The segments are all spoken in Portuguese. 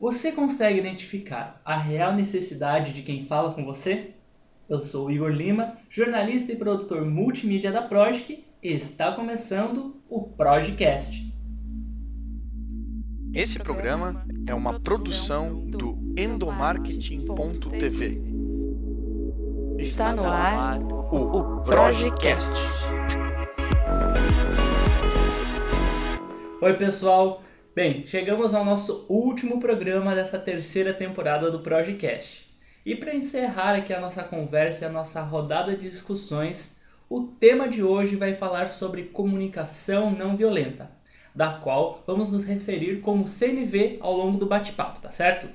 Você consegue identificar a real necessidade de quem fala com você? Eu sou o Igor Lima, jornalista e produtor multimídia da Projic e está começando o Projicast. Esse programa é uma produção do endomarketing.tv. Está no ar o Projicast. Oi, pessoal. Bem, chegamos ao nosso último programa dessa terceira temporada do Projecast. E para encerrar aqui a nossa conversa e a nossa rodada de discussões, o tema de hoje vai falar sobre comunicação não violenta, da qual vamos nos referir como CNV ao longo do bate-papo, tá certo?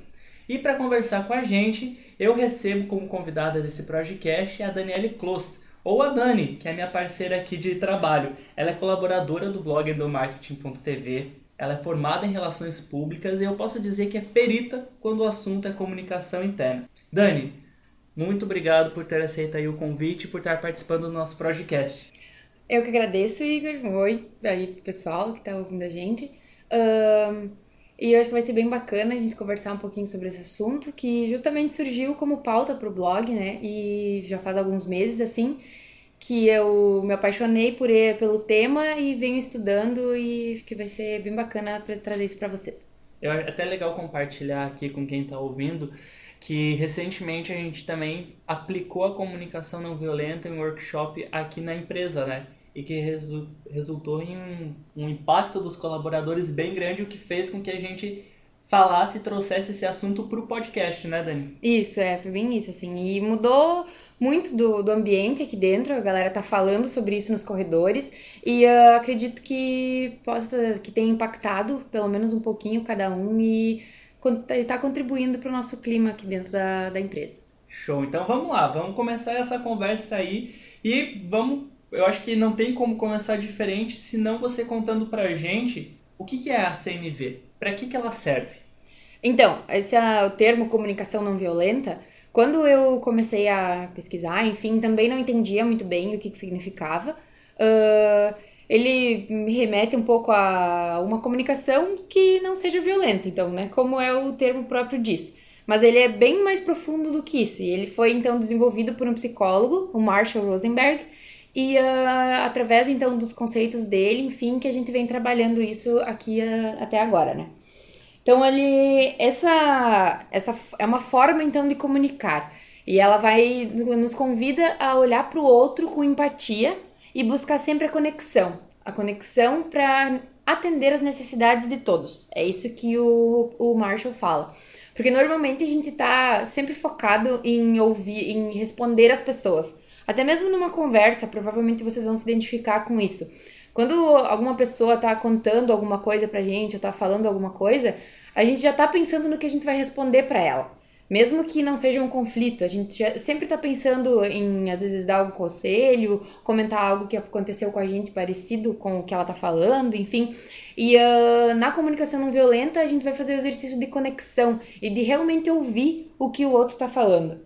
E para conversar com a gente, eu recebo como convidada desse Projecast a Daniele Kloss, ou a Dani, que é minha parceira aqui de trabalho. Ela é colaboradora do blog do marketing.tv, ela é formada em relações públicas e eu posso dizer que é perita quando o assunto é comunicação interna. Dani, muito obrigado por ter aceito aí o convite e por estar participando do nosso podcast. Eu que agradeço, Igor. Oi aí pessoal que está ouvindo a gente. Um, e eu acho que vai ser bem bacana a gente conversar um pouquinho sobre esse assunto, que justamente surgiu como pauta para o blog, né? E já faz alguns meses assim que eu me apaixonei por ele, pelo tema e venho estudando e que vai ser bem bacana para trazer isso para vocês. É até legal compartilhar aqui com quem está ouvindo que recentemente a gente também aplicou a comunicação não violenta em um workshop aqui na empresa, né? E que resu resultou em um, um impacto dos colaboradores bem grande, o que fez com que a gente falasse e trouxesse esse assunto para o podcast, né, Dani? Isso, é, foi bem isso, assim. E mudou muito do, do ambiente aqui dentro, a galera tá falando sobre isso nos corredores e uh, acredito que possa que tenha impactado pelo menos um pouquinho cada um e está contribuindo para o nosso clima aqui dentro da, da empresa. Show, então vamos lá, vamos começar essa conversa aí e vamos, eu acho que não tem como começar diferente se não você contando pra gente o que, que é a CNV, para que, que ela serve. Então, esse é o termo comunicação não violenta, quando eu comecei a pesquisar, enfim, também não entendia muito bem o que, que significava. Uh, ele me remete um pouco a uma comunicação que não seja violenta, então, né? Como é o termo próprio diz. Mas ele é bem mais profundo do que isso. E ele foi então desenvolvido por um psicólogo, o Marshall Rosenberg, e uh, através então dos conceitos dele, enfim, que a gente vem trabalhando isso aqui uh, até agora, né? Então ele essa essa é uma forma então de comunicar e ela vai nos convida a olhar para o outro com empatia e buscar sempre a conexão, a conexão para atender as necessidades de todos. É isso que o, o Marshall fala. Porque normalmente a gente tá sempre focado em ouvir, em responder as pessoas. Até mesmo numa conversa, provavelmente vocês vão se identificar com isso. Quando alguma pessoa tá contando alguma coisa pra gente ou tá falando alguma coisa, a gente já tá pensando no que a gente vai responder para ela. Mesmo que não seja um conflito, a gente já sempre tá pensando em, às vezes, dar algum conselho, comentar algo que aconteceu com a gente parecido com o que ela tá falando, enfim. E uh, na comunicação não violenta, a gente vai fazer o exercício de conexão e de realmente ouvir o que o outro tá falando.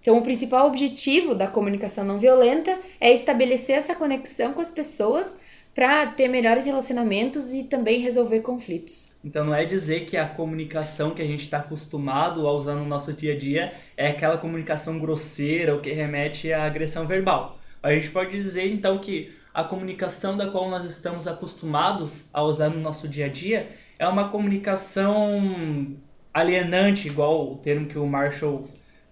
Então, o principal objetivo da comunicação não violenta é estabelecer essa conexão com as pessoas para ter melhores relacionamentos e também resolver conflitos. Então não é dizer que a comunicação que a gente está acostumado a usar no nosso dia a dia é aquela comunicação grosseira ou que remete à agressão verbal. A gente pode dizer então que a comunicação da qual nós estamos acostumados a usar no nosso dia a dia é uma comunicação alienante, igual o termo que o Marshall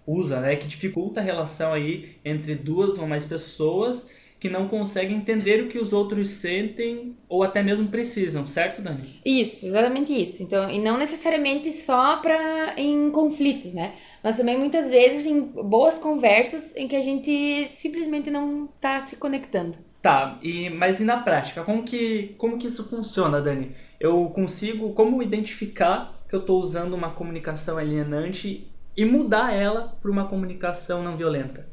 usa, né, que dificulta a relação aí entre duas ou mais pessoas que não conseguem entender o que os outros sentem ou até mesmo precisam, certo, Dani? Isso, exatamente isso. Então, e não necessariamente só para em conflitos, né? Mas também muitas vezes em boas conversas em que a gente simplesmente não está se conectando. Tá, e mas e na prática, como que como que isso funciona, Dani? Eu consigo como identificar que eu estou usando uma comunicação alienante e mudar ela para uma comunicação não violenta?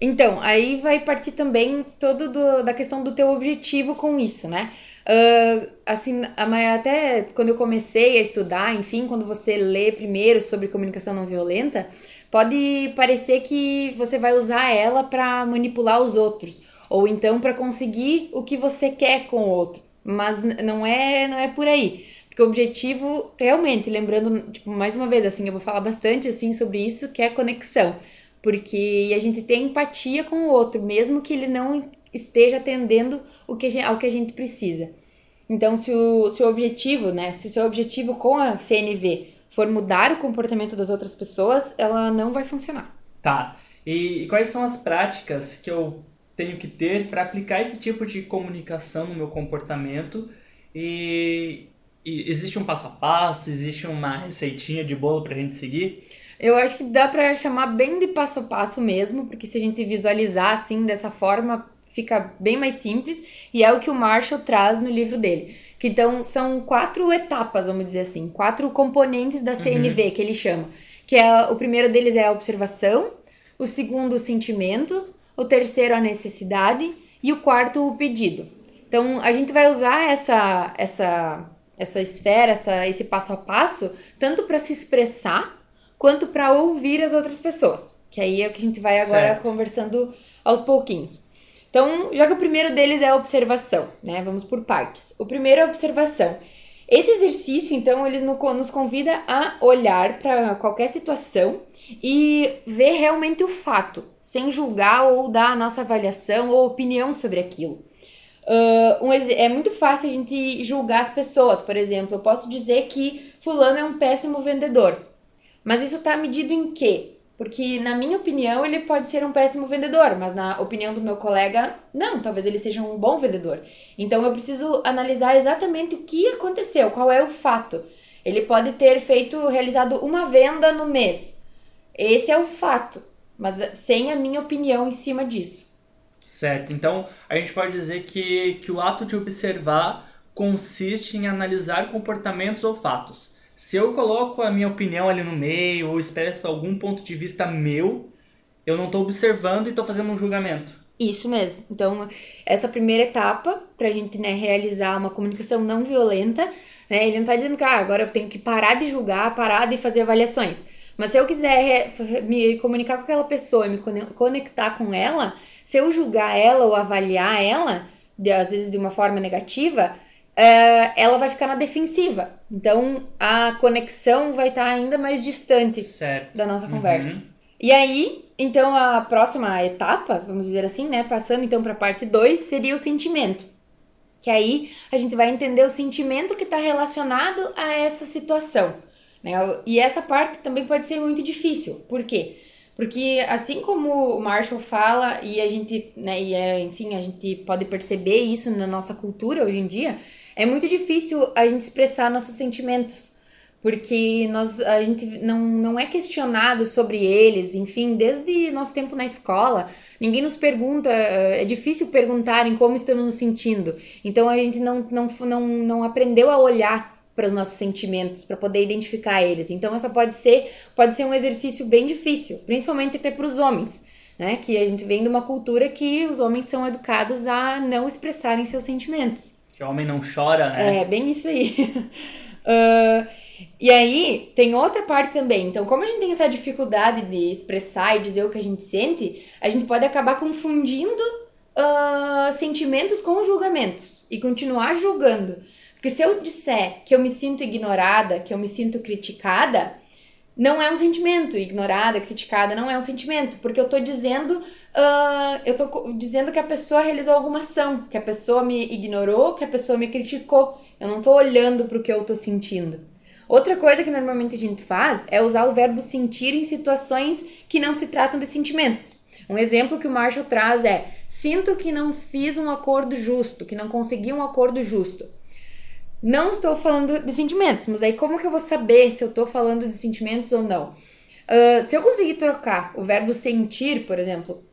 Então, aí vai partir também todo do, da questão do teu objetivo com isso, né? Uh, assim, até quando eu comecei a estudar, enfim, quando você lê primeiro sobre comunicação não violenta, pode parecer que você vai usar ela para manipular os outros, ou então para conseguir o que você quer com o outro. Mas não é, não é por aí. Porque o objetivo, realmente, lembrando, tipo, mais uma vez, assim, eu vou falar bastante, assim, sobre isso, que é conexão. Porque a gente tem empatia com o outro, mesmo que ele não esteja atendendo o que, ao que a gente precisa. Então, se o, se o objetivo, né, se o seu objetivo com a CNV for mudar o comportamento das outras pessoas, ela não vai funcionar. Tá. E, quais são as práticas que eu tenho que ter para aplicar esse tipo de comunicação no meu comportamento? E, existe um passo a passo? Existe uma receitinha de bolo para a gente seguir? Eu acho que dá para chamar bem de passo a passo mesmo, porque se a gente visualizar assim dessa forma, fica bem mais simples e é o que o Marshall traz no livro dele. Que então são quatro etapas, vamos dizer assim, quatro componentes da CNV uhum. que ele chama. Que é o primeiro deles é a observação, o segundo o sentimento, o terceiro a necessidade e o quarto o pedido. Então a gente vai usar essa essa essa esfera, essa, esse passo a passo, tanto para se expressar quanto para ouvir as outras pessoas. Que aí é o que a gente vai agora certo. conversando aos pouquinhos. Então, já que o primeiro deles é a observação, né? Vamos por partes. O primeiro é a observação. Esse exercício, então, ele nos convida a olhar para qualquer situação e ver realmente o fato, sem julgar ou dar a nossa avaliação ou opinião sobre aquilo. Uh, um, é muito fácil a gente julgar as pessoas, por exemplo. Eu posso dizer que Fulano é um péssimo vendedor. Mas isso está medido em quê? Porque, na minha opinião, ele pode ser um péssimo vendedor, mas na opinião do meu colega, não, talvez ele seja um bom vendedor. Então eu preciso analisar exatamente o que aconteceu, qual é o fato. Ele pode ter feito, realizado uma venda no mês. Esse é o fato, mas sem a minha opinião em cima disso. Certo, então a gente pode dizer que, que o ato de observar consiste em analisar comportamentos ou fatos se eu coloco a minha opinião ali no meio ou expresso algum ponto de vista meu, eu não estou observando e estou fazendo um julgamento. Isso mesmo. Então, essa primeira etapa para a gente né, realizar uma comunicação não violenta, né, ele não está dizendo que ah, agora eu tenho que parar de julgar, parar de fazer avaliações. Mas se eu quiser me comunicar com aquela pessoa e me conectar com ela, se eu julgar ela ou avaliar ela, às vezes de uma forma negativa, uh, ela vai ficar na defensiva. Então a conexão vai estar ainda mais distante certo. da nossa conversa. Uhum. E aí, então a próxima etapa, vamos dizer assim, né, passando então para a parte 2, seria o sentimento. Que aí a gente vai entender o sentimento que está relacionado a essa situação. Né? E essa parte também pode ser muito difícil. Por quê? Porque assim como o Marshall fala, e a gente, né, e é, enfim, a gente pode perceber isso na nossa cultura hoje em dia, é muito difícil a gente expressar nossos sentimentos, porque nós, a gente não, não é questionado sobre eles, enfim, desde nosso tempo na escola, ninguém nos pergunta, é difícil perguntarem como estamos nos sentindo, então a gente não, não, não, não aprendeu a olhar para os nossos sentimentos, para poder identificar eles. Então essa pode ser, pode ser um exercício bem difícil, principalmente até para os homens, né? Que a gente vem de uma cultura que os homens são educados a não expressarem seus sentimentos. Que o homem não chora, né? É, bem isso aí. uh, e aí, tem outra parte também. Então, como a gente tem essa dificuldade de expressar e dizer o que a gente sente, a gente pode acabar confundindo uh, sentimentos com julgamentos e continuar julgando. Porque se eu disser que eu me sinto ignorada, que eu me sinto criticada, não é um sentimento. Ignorada, criticada, não é um sentimento. Porque eu tô dizendo uh, eu tô dizendo que a pessoa realizou alguma ação, que a pessoa me ignorou, que a pessoa me criticou. Eu não tô olhando para o que eu tô sentindo. Outra coisa que normalmente a gente faz é usar o verbo sentir em situações que não se tratam de sentimentos. Um exemplo que o Marshall traz é: sinto que não fiz um acordo justo, que não consegui um acordo justo. Não estou falando de sentimentos, mas aí como que eu vou saber se eu estou falando de sentimentos ou não? Uh, se eu conseguir trocar o verbo sentir, por exemplo,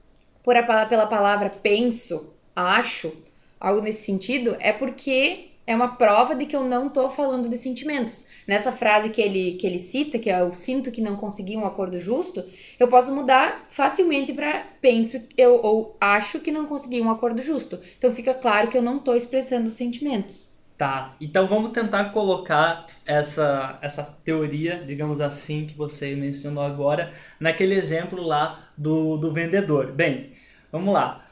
por a, pela palavra penso, acho, algo nesse sentido, é porque é uma prova de que eu não tô falando de sentimentos. Nessa frase que ele, que ele cita, que é eu sinto que não consegui um acordo justo, eu posso mudar facilmente para penso eu, ou acho que não consegui um acordo justo. Então fica claro que eu não tô expressando sentimentos. Tá, então vamos tentar colocar essa, essa teoria, digamos assim, que você mencionou agora, naquele exemplo lá do, do vendedor. Bem, vamos lá.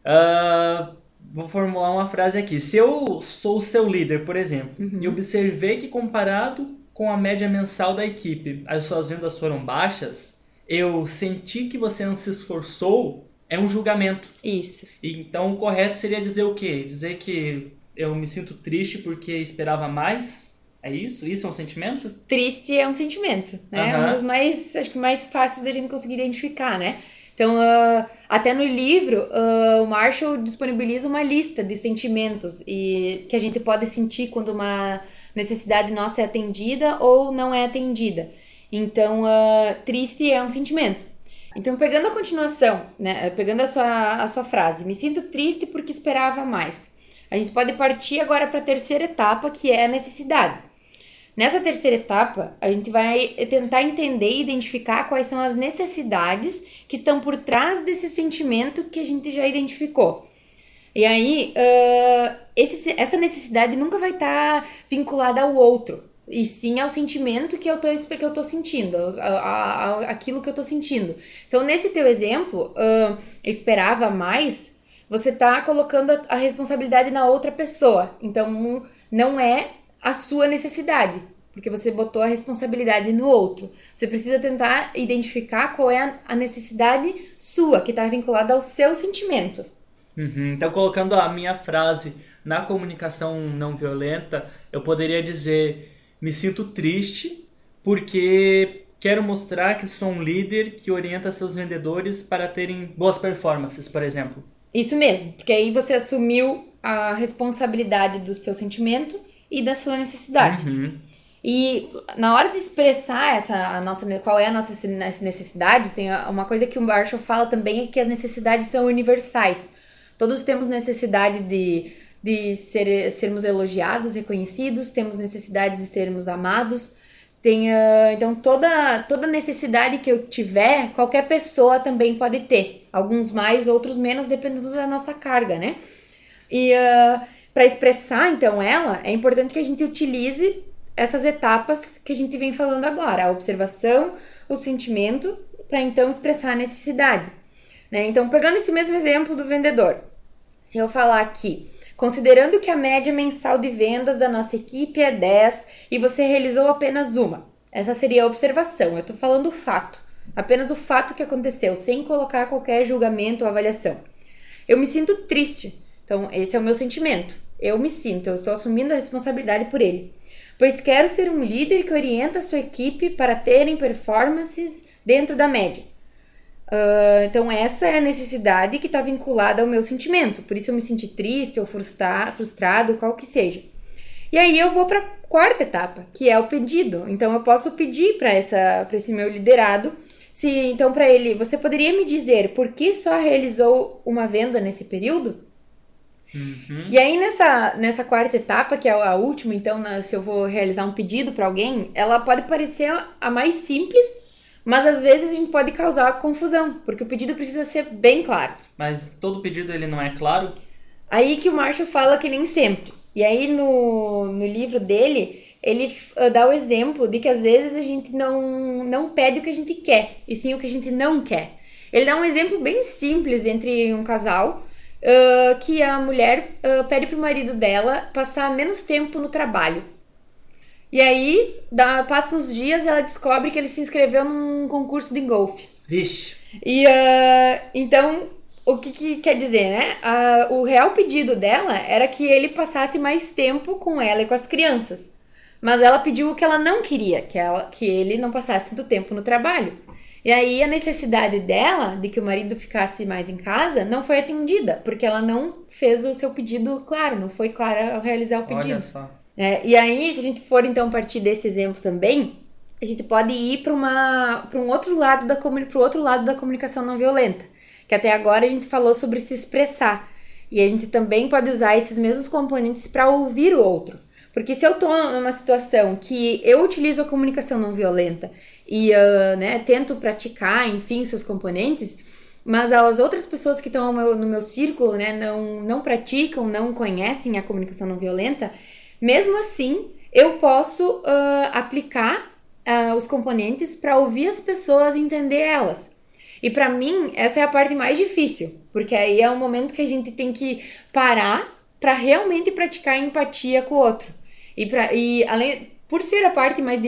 Uh, vou formular uma frase aqui. Se eu sou o seu líder, por exemplo, e observei que comparado com a média mensal da equipe, as suas vendas foram baixas, eu senti que você não se esforçou, é um julgamento. Isso. Então o correto seria dizer o quê? Dizer que eu me sinto triste porque esperava mais? É isso? Isso é um sentimento? Triste é um sentimento, né? Aham. Um dos mais, acho que mais fáceis da gente conseguir identificar, né? Então, ah, até no livro, ah, o Marshall disponibiliza uma lista de sentimentos e que a gente pode sentir quando uma necessidade nossa é atendida ou não é atendida. Então, ah, triste é um sentimento. Então, pegando a continuação, né? Pegando a sua, a sua frase, me sinto triste porque esperava mais. A gente pode partir agora para a terceira etapa, que é a necessidade. Nessa terceira etapa, a gente vai tentar entender e identificar quais são as necessidades que estão por trás desse sentimento que a gente já identificou. E aí, ah, esse- essa necessidade nunca vai estar vinculada ao outro, e sim ao sentimento que eu tô, que eu tô sentindo, a- a- a- aquilo que eu tô sentindo. Então, nesse teu exemplo, ah, esperava mais, você tá colocando a, a responsabilidade na outra pessoa. Então, não é a sua necessidade, porque você botou a responsabilidade no outro. Você precisa tentar identificar qual é a, a necessidade sua, que está vinculada ao seu sentimento. Uhum. Então, colocando a minha frase na comunicação não violenta, eu poderia dizer: me sinto triste porque quero mostrar que sou um líder que orienta seus vendedores para terem boas performances, por exemplo. Isso mesmo, porque aí você assumiu a responsabilidade do seu sentimento e da sua necessidade. Uhum. E na hora de expressar essa a nossa qual é a nossa necessidade, tem uma coisa que o Marshall fala também é que as necessidades são universais. Todos temos necessidade de, de ser, sermos elogiados, reconhecidos, temos necessidade de sermos amados. Ah, então toda toda necessidade que eu tiver, qualquer pessoa também pode ter. Alguns mais, outros menos, dependendo da nossa carga, né? E para expressar então ela, é importante que a gente utilize essas etapas que a gente vem falando agora, a observação, o sentimento, para então expressar a necessidade. Né? Então, pegando esse mesmo exemplo do vendedor, se eu falar aqui, considerando que a média mensal de vendas da nossa equipe é 10 e você realizou apenas uma, essa seria a observação, eu estou falando o fato, apenas o fato que aconteceu, sem colocar qualquer julgamento ou avaliação. Eu me sinto triste, então esse é o meu sentimento. Eu me sinto, eu estou assumindo a responsabilidade por ele pois quero ser um líder que orienta a sua equipe para terem performances dentro da média. Uh, então, essa é a necessidade que está vinculada ao meu sentimento. Por isso, eu me senti triste ou frustra frustrado, qual que seja. E aí, eu vou para a quarta etapa, que é o pedido. Então, eu posso pedir para esse meu liderado. Se, então, para ele, você poderia me dizer por que só realizou uma venda nesse período? Uhum. E aí, nessa, nessa quarta etapa, que é a última, então, na, se eu vou realizar um pedido para alguém, ela pode parecer a mais simples, mas às vezes a gente pode causar confusão, porque o pedido precisa ser bem claro. Mas todo pedido ele não é claro? Aí que o Marshall fala que nem sempre. E aí, no, no livro dele, ele uh, dá o exemplo de que às vezes a gente não, não pede o que a gente quer, e sim o que a gente não quer. Ele dá um exemplo bem simples entre um casal Uh, que a mulher uh, pede pro marido dela passar menos tempo no trabalho. E aí, dá, passa uns dias ela descobre que ele se inscreveu num concurso de golfe. Vixe. E uh, então, o que, que, quer dizer, né? o real pedido dela era que ele passasse mais tempo com ela e com as crianças. Mas ela pediu o que ela não queria, que, ela, que ele não passasse tanto tempo no trabalho. E aí a necessidade dela de que o marido ficasse mais em casa não foi atendida, porque ela não fez o seu pedido claro, não foi clara ao realizar o pedido. Olha só. É, e aí, se a gente for então partir desse exemplo também, a gente pode ir para uma para um outro lado da para outro lado da comunicação não violenta, que até agora a gente falou sobre se expressar. E a gente também pode usar esses mesmos componentes para ouvir o outro. Porque se eu tô numa situação que eu utilizo a comunicação não violenta e uh, né, tento praticar, enfim, seus componentes, mas as outras pessoas que estão no meu círculo né, não, não praticam, não conhecem a comunicação não violenta, mesmo assim eu posso uh, aplicar uh, os componentes para ouvir as pessoas e entender elas. E para mim, essa é a parte mais difícil, porque aí é um momento que a gente tem que parar para realmente praticar empatia com o outro. E, pra, e além, por ser a parte mais,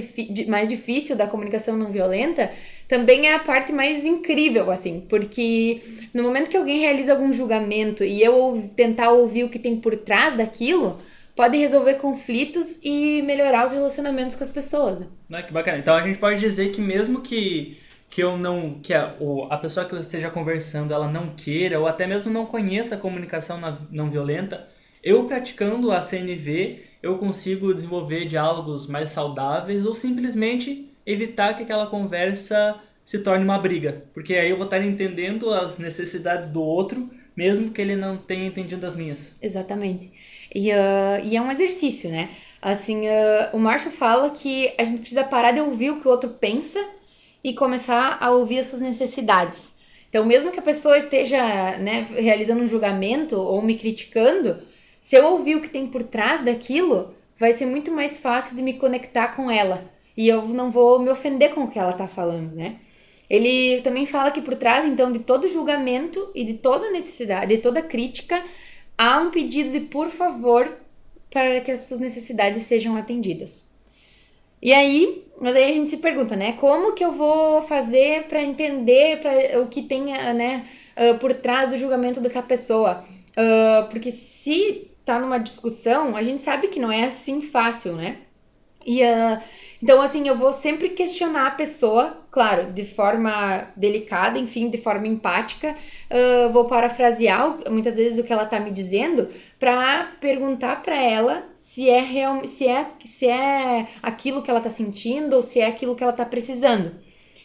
mais difícil da comunicação não violenta, também é a parte mais incrível, assim, porque no momento que alguém realiza algum julgamento e eu tentar ouvir o que tem por trás daquilo, pode resolver conflitos e melhorar os relacionamentos com as pessoas. Ah, que bacana. Então a gente pode dizer que mesmo que que eu não que a, a pessoa que eu esteja conversando ela não queira ou até mesmo não conheça a comunicação não violenta, eu praticando a CNV, eu consigo desenvolver diálogos mais saudáveis ou simplesmente evitar que aquela conversa se torne uma briga, porque aí eu vou estar entendendo as necessidades do outro, mesmo que ele não tenha entendido as minhas. Exatamente. E, uh, e é um exercício, né? Assim, uh, o Marshall fala que a gente precisa parar de ouvir o que o outro pensa e começar a ouvir as suas necessidades. Então, mesmo que a pessoa esteja né, realizando um julgamento ou me criticando, se eu ouvir o que tem por trás daquilo, vai ser muito mais fácil de me conectar com ela. E eu não vou me ofender com o que ela está falando, né? Ele também fala que por trás, então, de todo julgamento e de toda necessidade, de toda crítica, há um pedido de por favor para que as suas necessidades sejam atendidas. E aí, mas aí a gente se pergunta, né? Como que eu vou fazer para entender pra, o que tem, né, uh, por trás do julgamento dessa pessoa? Uh, porque se tá numa discussão, a gente sabe que não é assim fácil, né? E uh, então, assim, eu vou sempre questionar a pessoa, claro, de forma delicada, enfim, de forma empática. Uh, vou parafrasear muitas vezes o que ela tá me dizendo para perguntar para ela se é real, se é se é aquilo que ela tá sentindo ou se é aquilo que ela tá precisando.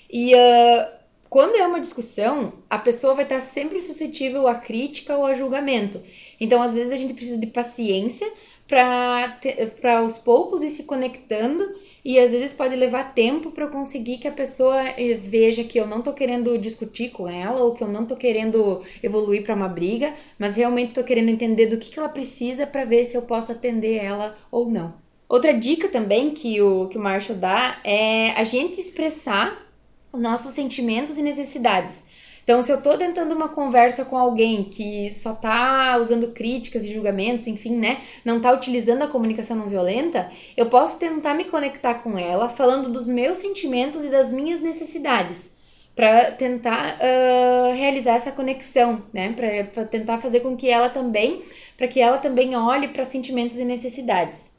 E uh, quando é uma discussão, a pessoa vai estar sempre suscetível à crítica ou a julgamento. Então, às vezes, a gente precisa de paciência para aos poucos ir se conectando e às vezes pode levar tempo para eu conseguir que a pessoa eh, veja que eu não tô querendo discutir com ela ou que eu não tô querendo evoluir para uma briga, mas realmente tô querendo entender do que, que ela precisa para ver se eu posso atender ela ou não. Outra dica também que o, que o Marshall dá é a gente expressar os nossos sentimentos e necessidades. Então, se eu tô tentando uma conversa com alguém que só tá usando críticas e julgamentos, enfim, né, não tá utilizando a comunicação não violenta, eu posso tentar me conectar com ela falando dos meus sentimentos e das minhas necessidades para tentar uh, realizar essa conexão, né, para tentar fazer com que ela também, para que ela também olhe para sentimentos e necessidades.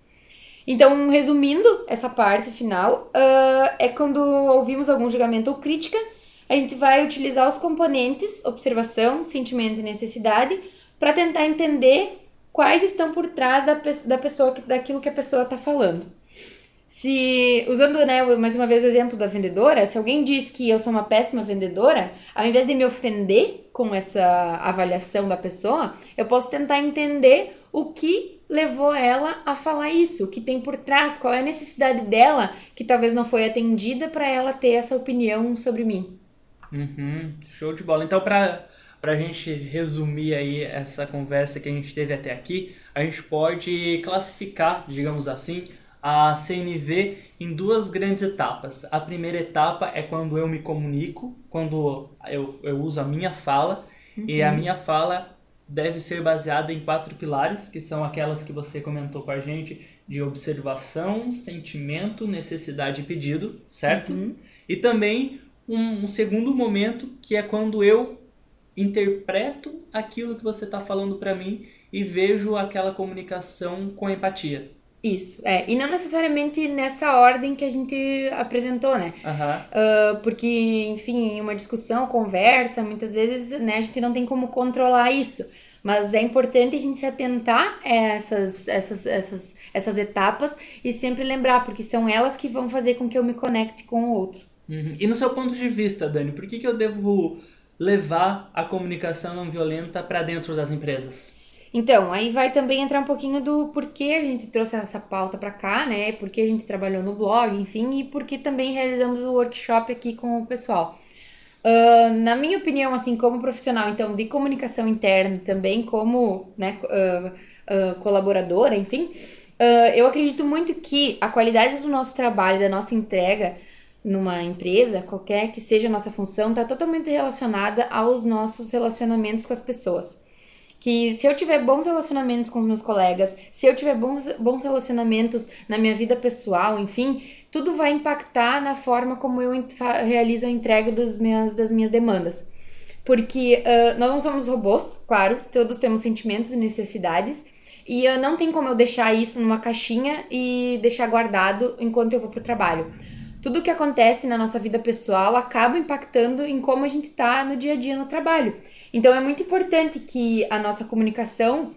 Então, resumindo essa parte final, uh, é quando ouvimos algum julgamento ou crítica a gente vai utilizar os componentes observação, sentimento e necessidade para tentar entender quais estão por trás da, da pessoa, daquilo que a pessoa está falando. Se, usando né, mais uma vez o exemplo da vendedora, se alguém diz que eu sou uma péssima vendedora, ao invés de me ofender com essa avaliação da pessoa, eu posso tentar entender o que levou ela a falar isso, o que tem por trás, qual é a necessidade dela que talvez não foi atendida para ela ter essa opinião sobre mim. Uhum, show de bola. Então, para a gente resumir aí essa conversa que a gente teve até aqui, a gente pode classificar, digamos assim, a CNV em duas grandes etapas. A primeira etapa é quando eu me comunico, quando eu, eu uso a minha fala, uhum. e a uhum. minha fala deve ser baseada em quatro pilares, que são aquelas que você comentou com a gente, de observação, sentimento, necessidade e pedido, certo? Uhum. E também um, um segundo momento que é quando eu interpreto aquilo que você está falando para mim e vejo aquela comunicação com empatia. Isso, é. E não necessariamente nessa ordem que a gente apresentou, né? Uhum. Uh, porque, enfim, uma discussão, conversa, muitas vezes né, a gente não tem como controlar isso. Mas é importante a gente se atentar a essas, essas, essas, essas etapas e sempre lembrar, porque são elas que vão fazer com que eu me conecte com o outro. Uhum. E no seu ponto de vista, Dani, por que, que eu devo levar a comunicação não violenta para dentro das empresas? Então, aí vai também entrar um pouquinho do porquê a gente trouxe essa pauta para cá, né? Porque a gente trabalhou no blog, enfim, e porque também realizamos o workshop aqui com o pessoal. Uh, na minha opinião, assim, como profissional, então, de comunicação interna, também como né, uh, uh, colaboradora, enfim, eu acredito muito que a qualidade do nosso trabalho, da nossa entrega, numa empresa, qualquer que seja a nossa função, está totalmente relacionada aos nossos relacionamentos com as pessoas. Que se eu tiver bons relacionamentos com os meus colegas, se eu tiver bons, bons relacionamentos na minha vida pessoal, enfim, tudo vai impactar na forma como eu realizo a entrega das minhas, das minhas demandas. Porque uh, nós não somos robôs, claro, todos temos sentimentos e necessidades, e não tem como eu deixar isso numa caixinha e deixar guardado enquanto eu vou pro trabalho tudo que acontece na nossa vida pessoal acaba impactando em como a gente tá no dia a dia no trabalho. Então é muito importante que a nossa comunicação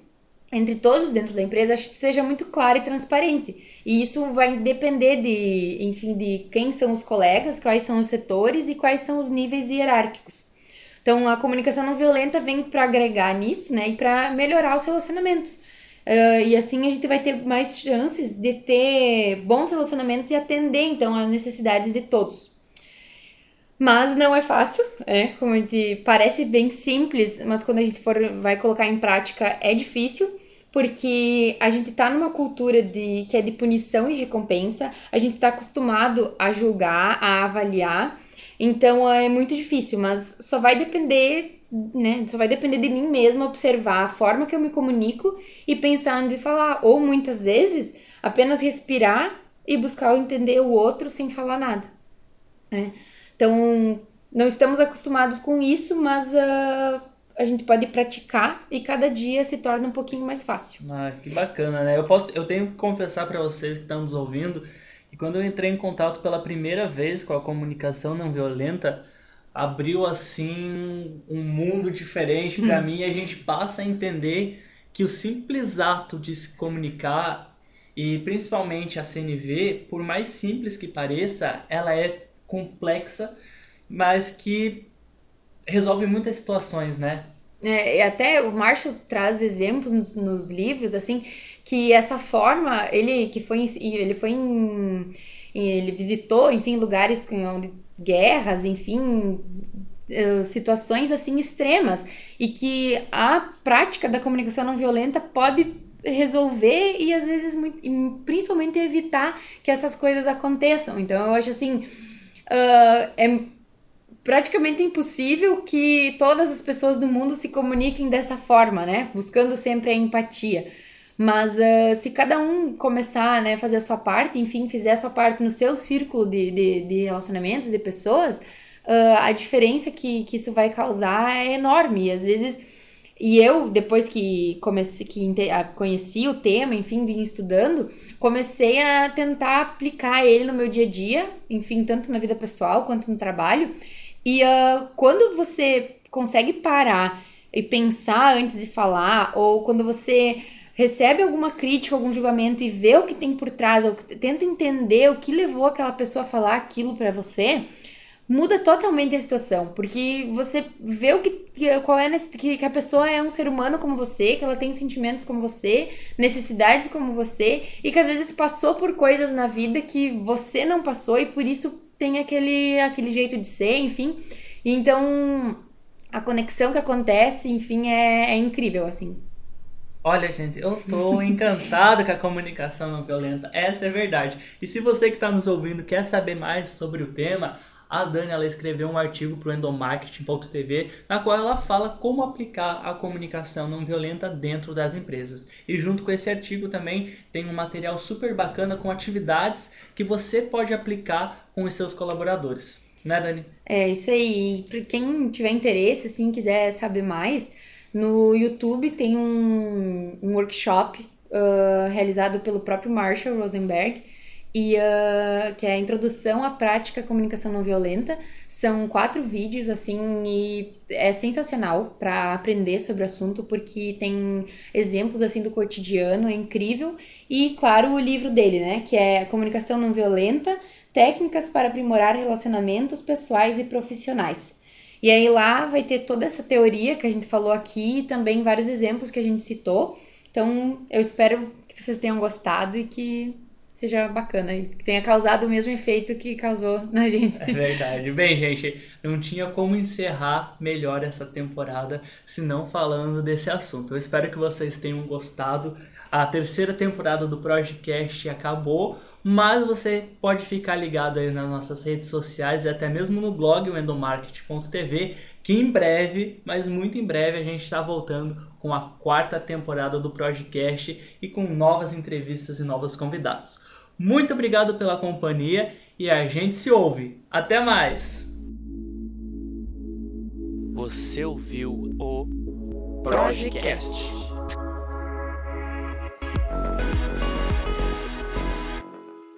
entre todos dentro da empresa seja muito clara e transparente. E isso vai depender de, enfim, de quem são os colegas, quais são os setores e quais são os níveis hierárquicos. Então a comunicação não violenta vem para agregar nisso, né, e para melhorar os relacionamentos. Uh, e assim a gente vai ter mais chances de ter bons relacionamentos e atender então as necessidades de todos. Mas não é fácil, é, como a gente parece bem simples, mas quando a gente for vai colocar em prática é difícil, porque a gente tá numa cultura de que é de punição e recompensa, a gente tá acostumado a julgar, a avaliar, então é muito difícil, mas só vai depender né? Só vai depender de mim mesma observar a forma que eu me comunico e pensar antes de falar. Ou muitas vezes apenas respirar e buscar entender o outro sem falar nada. Né? Então, não estamos acostumados com isso, mas uh, a gente pode praticar e cada dia se torna um pouquinho mais fácil. Ah, que bacana, né? Eu, posso, eu tenho que confessar para vocês que estão nos ouvindo que quando eu entrei em contato pela primeira vez com a comunicação não violenta, abriu assim um mundo diferente para hum. mim e a gente passa a entender que o simples ato de se comunicar e principalmente a CNV, por mais simples que pareça, ela é complexa, mas que resolve muitas situações, né? É, e até o Marshall traz exemplos nos, nos, livros, assim, que essa forma, ele que foi, ele foi em, ele visitou, enfim, lugares onde guerras, enfim, eh, situações assim extremas e que a prática da comunicação não violenta pode resolver e às vezes principalmente evitar que essas coisas aconteçam. Então eu acho assim uh, é praticamente impossível que todas as pessoas do mundo se comuniquem dessa forma, né? Buscando sempre a empatia. Mas uh, se cada um começar né, fazer a sua parte, enfim, fizer a sua parte no seu círculo de, de, de relacionamentos, de pessoas, uh, a diferença que, que isso vai causar é enorme. E às vezes. E eu, depois que comecei, que conheci o tema, enfim, vim estudando, comecei a tentar aplicar ele no meu dia a dia, enfim, tanto na vida pessoal quanto no trabalho. E uh, quando você consegue parar e pensar antes de falar, ou quando você recebe alguma crítica, algum julgamento e vê o que tem por trás, ou tenta entender o que levou aquela pessoa a falar aquilo para você, muda totalmente a situação, porque você vê o que, qual é que, que a pessoa é um ser humano como você, que ela tem sentimentos como você, necessidades como você, e que às vezes passou por coisas na vida que você não passou e por isso tem aquele aquele jeito de ser, enfim. Então, a conexão que acontece, enfim, é, é incrível, assim. Olha, gente, eu tô encantado com a comunicação não violenta. Essa é verdade. E se você que está nos ouvindo quer saber mais sobre o tema, a Dani ela escreveu um artigo para o endomarketing.tv na qual ela fala como aplicar a comunicação não violenta dentro das empresas. E junto com esse artigo também tem um material super bacana com atividades que você pode aplicar com os seus colaboradores. Né, Dani? É isso aí. Para quem tiver interesse, assim, quiser saber mais, no YouTube tem um, um workshop uh, realizado pelo próprio Marshall Rosenberg, e uh, que é a introdução à prática comunicação não violenta. São quatro vídeos assim e é sensacional para aprender sobre o assunto porque tem exemplos assim do cotidiano, é incrível. E claro, o livro dele, né, que é Comunicação não violenta: Técnicas para aprimorar relacionamentos pessoais e profissionais. E aí lá vai ter toda essa teoria que a gente falou aqui e também vários exemplos que a gente citou. Então, eu espero que vocês tenham gostado e que seja bacana e que tenha causado o mesmo efeito que causou na gente. É verdade. Bem, gente, não tinha como encerrar melhor essa temporada se não falando desse assunto. Eu espero que vocês tenham gostado. A terceira temporada do Projecast acabou mas você pode ficar ligado aí nas nossas redes sociais e até mesmo no blog endomarket.tv, que em breve, mas muito em breve, a gente está voltando com a quarta temporada do Projecast e com novas entrevistas e novos convidados. Muito obrigado pela companhia e a gente se ouve. Até mais! Você ouviu o Projecast.